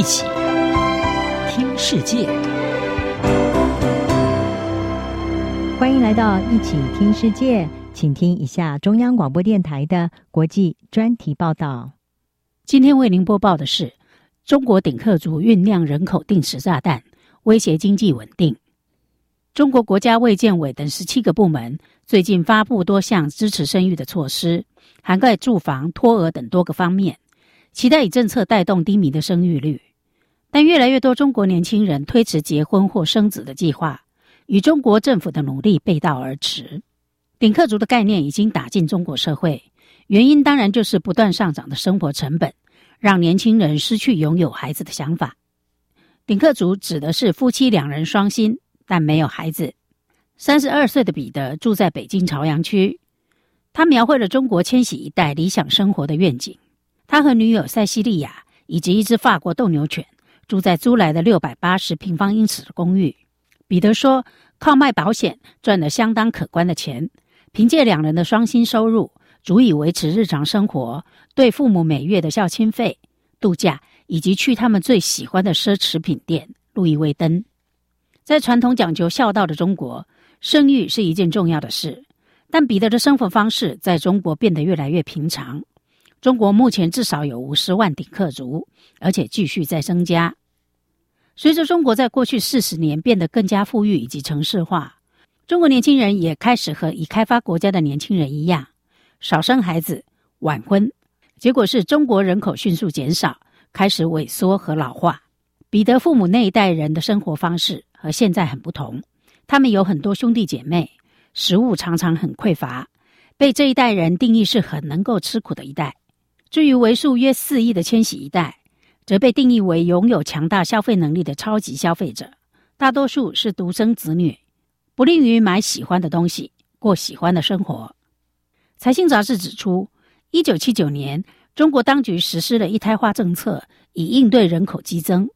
一起听世界，欢迎来到一起听世界，请听一下中央广播电台的国际专题报道。今天为您播报的是：中国顶客族酝酿人口定时炸弹，威胁经济稳定。中国国家卫健委等十七个部门最近发布多项支持生育的措施，涵盖住房、托儿等多个方面。期待以政策带动低迷的生育率，但越来越多中国年轻人推迟结婚或生子的计划，与中国政府的努力背道而驰。顶客族的概念已经打进中国社会，原因当然就是不断上涨的生活成本，让年轻人失去拥有孩子的想法。顶客族指的是夫妻两人双薪，但没有孩子。三十二岁的彼得住在北京朝阳区，他描绘了中国千禧一代理想生活的愿景。他和女友塞西利亚以及一只法国斗牛犬住在租来的六百八十平方英尺的公寓。彼得说：“靠卖保险赚了相当可观的钱，凭借两人的双薪收入，足以维持日常生活，对父母每月的孝亲费、度假以及去他们最喜欢的奢侈品店路易威登。”在传统讲究孝道的中国，生育是一件重要的事，但彼得的生活方式在中国变得越来越平常。中国目前至少有五十万顶客族，而且继续在增加。随着中国在过去四十年变得更加富裕以及城市化，中国年轻人也开始和已开发国家的年轻人一样，少生孩子、晚婚。结果是中国人口迅速减少，开始萎缩和老化。彼得父母那一代人的生活方式和现在很不同，他们有很多兄弟姐妹，食物常常很匮乏，被这一代人定义是很能够吃苦的一代。至于为数约四亿的千禧一代，则被定义为拥有强大消费能力的超级消费者。大多数是独生子女，不利于买喜欢的东西，过喜欢的生活。财新杂志指出，一九七九年，中国当局实施了一胎化政策，以应对人口激增。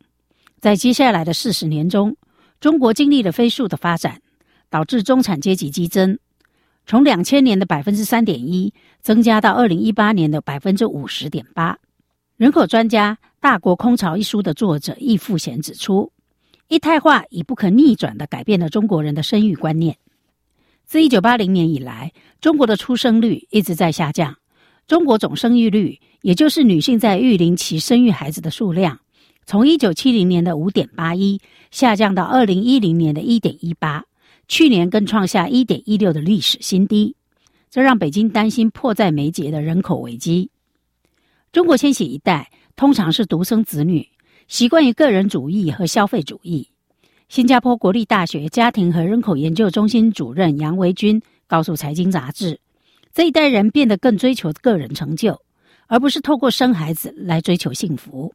在接下来的四十年中，中国经历了飞速的发展，导致中产阶级激增。从两千年的百分之三点一增加到二零一八年的百分之五十点八。人口专家《大国空巢》一书的作者易富贤指出，一胎化已不可逆转地改变了中国人的生育观念。自一九八零年以来，中国的出生率一直在下降。中国总生育率，也就是女性在育龄期生育孩子的数量，从一九七零年的五点八一下降到二零一零年的一点一八。去年更创下一点一六的历史新低，这让北京担心迫在眉睫的人口危机。中国千禧一代通常是独生子女，习惯于个人主义和消费主义。新加坡国立大学家庭和人口研究中心主任杨维军告诉《财经杂志》，这一代人变得更追求个人成就，而不是透过生孩子来追求幸福。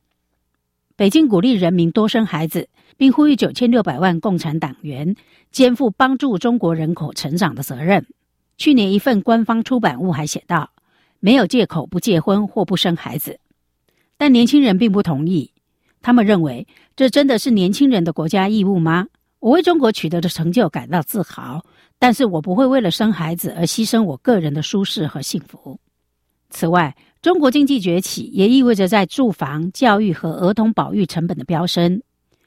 北京鼓励人民多生孩子，并呼吁九千六百万共产党员肩负帮助中国人口成长的责任。去年一份官方出版物还写道：“没有借口不结婚或不生孩子。”但年轻人并不同意，他们认为这真的是年轻人的国家义务吗？我为中国取得的成就感到自豪，但是我不会为了生孩子而牺牲我个人的舒适和幸福。此外，中国经济崛起也意味着在住房、教育和儿童保育成本的飙升，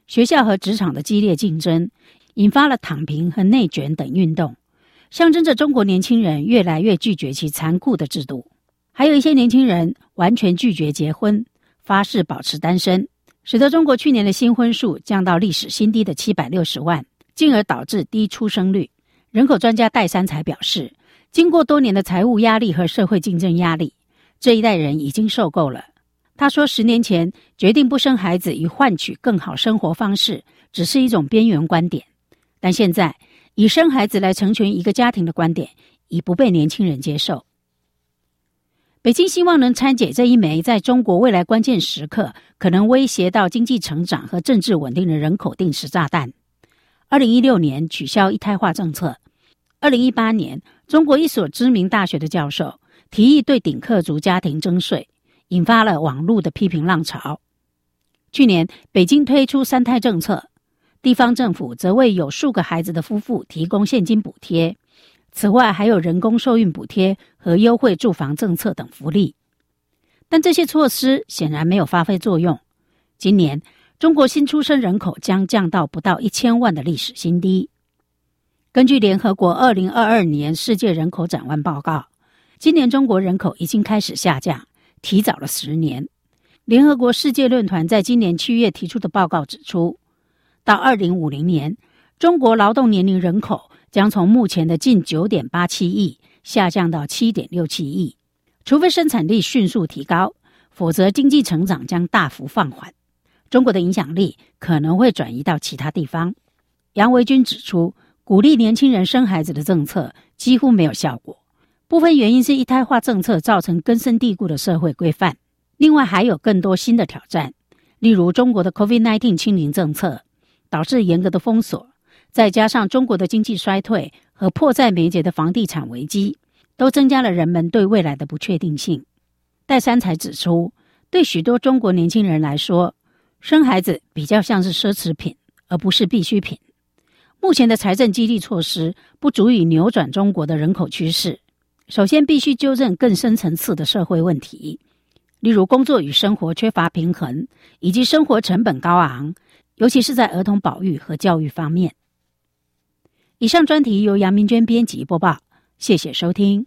学校和职场的激烈竞争，引发了躺平和内卷等运动，象征着中国年轻人越来越拒绝其残酷的制度。还有一些年轻人完全拒绝结婚，发誓保持单身，使得中国去年的新婚数降到历史新低的七百六十万，进而导致低出生率。人口专家戴三才表示，经过多年的财务压力和社会竞争压力。这一代人已经受够了。他说：“十年前决定不生孩子以换取更好生活方式，只是一种边缘观点。但现在以生孩子来成全一个家庭的观点，已不被年轻人接受。”北京希望能拆解这一枚在中国未来关键时刻可能威胁到经济成长和政治稳定的人口定时炸弹。二零一六年取消一胎化政策，二零一八年中国一所知名大学的教授。提议对顶客族家庭征税，引发了网络的批评浪潮。去年，北京推出三胎政策，地方政府则为有数个孩子的夫妇提供现金补贴。此外，还有人工受孕补贴和优惠住房政策等福利。但这些措施显然没有发挥作用。今年中国新出生人口将降到不到一千万的历史新低。根据联合国二零二二年世界人口展望报告，今年中国人口已经开始下降，提早了十年。联合国世界论坛在今年七月提出的报告指出，到二零五零年，中国劳动年龄人口将从目前的近九点八七亿下降到七点六七亿。除非生产力迅速提高，否则经济成长将大幅放缓。中国的影响力可能会转移到其他地方。杨维军指出，鼓励年轻人生孩子的政策几乎没有效果，部分原因是一胎化政策造成根深蒂固的社会规范。另外还有更多新的挑战，例如中国的 COVID-19 清零政策导致严格的封锁，再加上中国的经济衰退和迫在眉睫的房地产危机，都增加了人们对未来的不确定性。戴三才指出，对许多中国年轻人来说，生孩子比较像是奢侈品，而不是必需品。目前的财政激励措施不足以扭转中国的人口趋势。首先，必须纠正更深层次的社会问题。例如，工作与生活缺乏平衡，以及生活成本高昂，尤其是在儿童保育和教育方面。以上专题由杨明娟编辑播报，谢谢收听。